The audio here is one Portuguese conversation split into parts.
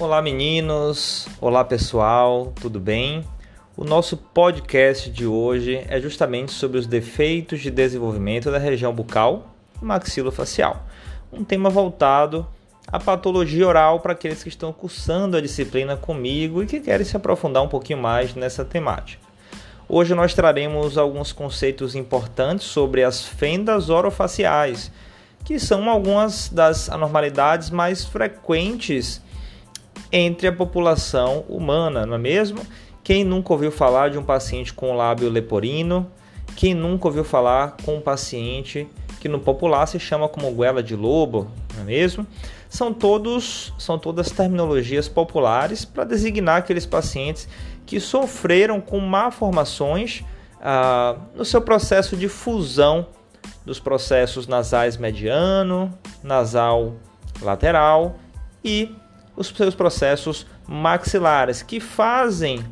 Olá meninos, olá pessoal, tudo bem? O nosso podcast de hoje é justamente sobre os defeitos de desenvolvimento da região bucal e maxilofacial. Um tema voltado à patologia oral para aqueles que estão cursando a disciplina comigo e que querem se aprofundar um pouquinho mais nessa temática. Hoje nós traremos alguns conceitos importantes sobre as fendas orofaciais, que são algumas das anormalidades mais frequentes entre a população humana, não é mesmo? Quem nunca ouviu falar de um paciente com lábio leporino? Quem nunca ouviu falar com um paciente que no popular se chama como goela de lobo, não é mesmo? São todos são todas terminologias populares para designar aqueles pacientes que sofreram com malformações ah, no seu processo de fusão dos processos nasais mediano, nasal lateral e os seus processos maxilares, que fazem,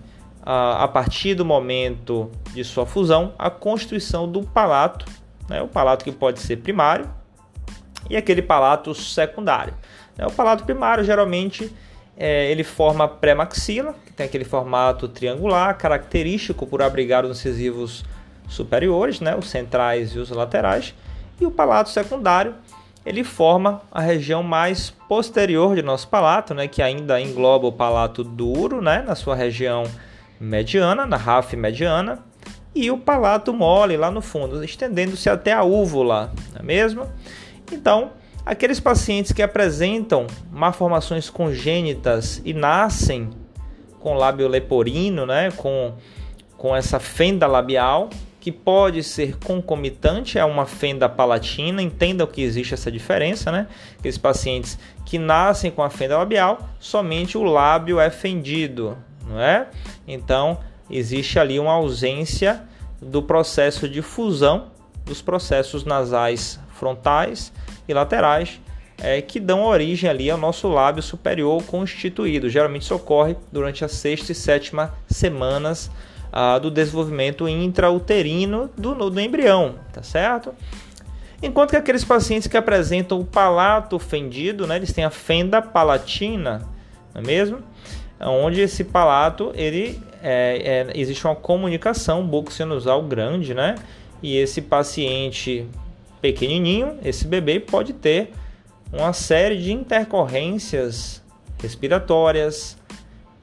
ah, a partir do momento de sua fusão, a constituição do palato, né? o palato que pode ser primário e aquele palato secundário. Né? O palato primário geralmente é, ele forma pré-maxila, que tem aquele formato triangular, característico por abrigar os incisivos superiores, né? os centrais e os laterais, e o palato secundário ele forma a região mais posterior de nosso palato, né, que ainda engloba o palato duro, né, na sua região mediana, na RAF mediana, e o palato mole lá no fundo, estendendo-se até a úvula, não é mesmo? Então, aqueles pacientes que apresentam malformações congênitas e nascem com lábio leporino, né, com, com essa fenda labial, que pode ser concomitante a uma fenda palatina, entendam que existe essa diferença, né? Aqueles pacientes que nascem com a fenda labial, somente o lábio é fendido, não é? Então, existe ali uma ausência do processo de fusão dos processos nasais frontais e laterais é, que dão origem ali ao nosso lábio superior constituído. Geralmente isso ocorre durante a sexta e sétima semanas ah, do desenvolvimento intrauterino do, do embrião, tá certo? Enquanto que aqueles pacientes que apresentam o palato fendido, né, eles têm a fenda palatina, não é mesmo? Onde esse palato, ele é, é, existe uma comunicação bucosinusal grande, né? E esse paciente pequenininho, esse bebê pode ter uma série de intercorrências respiratórias,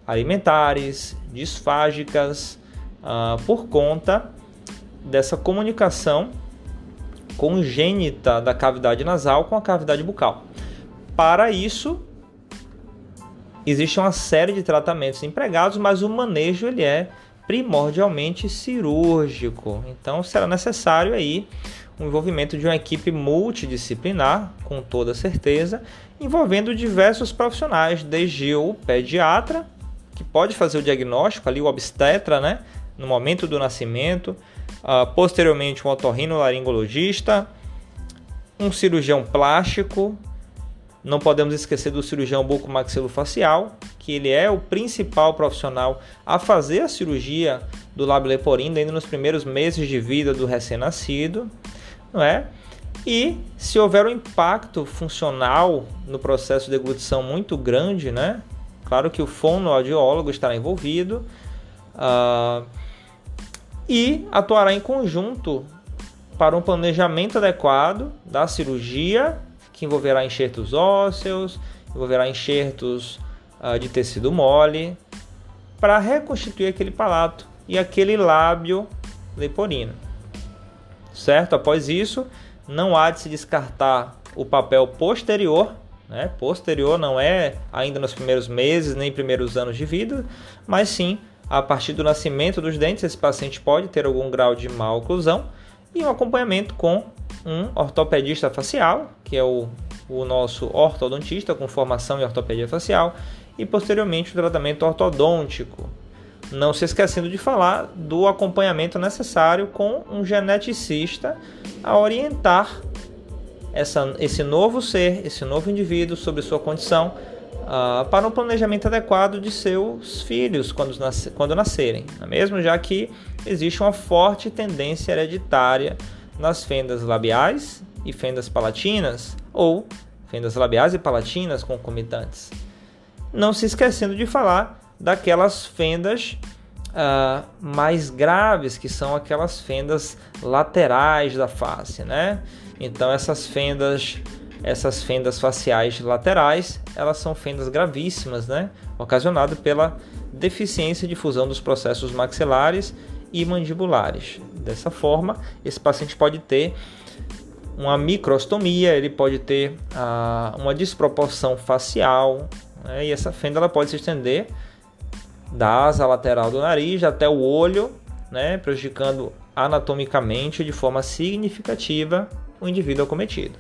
alimentares, disfágicas, uh, por conta dessa comunicação congênita da cavidade nasal com a cavidade bucal. Para isso, existe uma série de tratamentos empregados, mas o manejo ele é primordialmente cirúrgico. Então será necessário aí o envolvimento de uma equipe multidisciplinar, com toda certeza, envolvendo diversos profissionais, desde o pediatra, que pode fazer o diagnóstico ali, o obstetra, né? No momento do nascimento, uh, posteriormente um otorrinolaringologista, um cirurgião plástico, não podemos esquecer do cirurgião bucomaxilofacial, que ele é o principal profissional a fazer a cirurgia do lábio leporino ainda nos primeiros meses de vida do recém-nascido, não é? E se houver um impacto funcional no processo de deglutição muito grande, né? Claro que o fonoaudiólogo estará envolvido. Uh, e atuará em conjunto para um planejamento adequado da cirurgia, que envolverá enxertos ósseos, envolverá enxertos uh, de tecido mole, para reconstituir aquele palato e aquele lábio leporino. Certo? Após isso, não há de se descartar o papel posterior, né? Posterior não é ainda nos primeiros meses nem primeiros anos de vida, mas sim a partir do nascimento dos dentes, esse paciente pode ter algum grau de oclusão e um acompanhamento com um ortopedista facial, que é o, o nosso ortodontista com formação em ortopedia facial, e posteriormente o tratamento ortodôntico. Não se esquecendo de falar do acompanhamento necessário com um geneticista a orientar essa, esse novo ser, esse novo indivíduo sobre sua condição uh, para um planejamento adequado de seus filhos quando, nas, quando nascerem, é mesmo? Já que existe uma forte tendência hereditária nas fendas labiais e fendas palatinas ou fendas labiais e palatinas concomitantes. não se esquecendo de falar daquelas fendas uh, mais graves, que são aquelas fendas laterais da face, né? Então essas fendas, essas fendas faciais laterais, elas são fendas gravíssimas, né? Ocasionadas pela deficiência de fusão dos processos maxilares e mandibulares. Dessa forma, esse paciente pode ter uma microstomia, ele pode ter uh, uma desproporção facial, né? e essa fenda ela pode se estender da asa lateral do nariz até o olho, né? prejudicando anatomicamente de forma significativa o indivíduo acometido.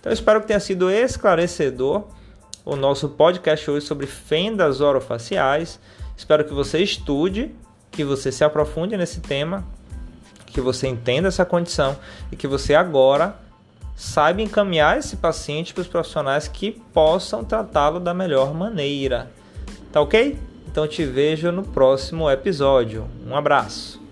Então, espero que tenha sido esclarecedor o nosso podcast hoje sobre fendas orofaciais. Espero que você estude, que você se aprofunde nesse tema, que você entenda essa condição e que você agora saiba encaminhar esse paciente para os profissionais que possam tratá-lo da melhor maneira. Tá ok? Então te vejo no próximo episódio. Um abraço.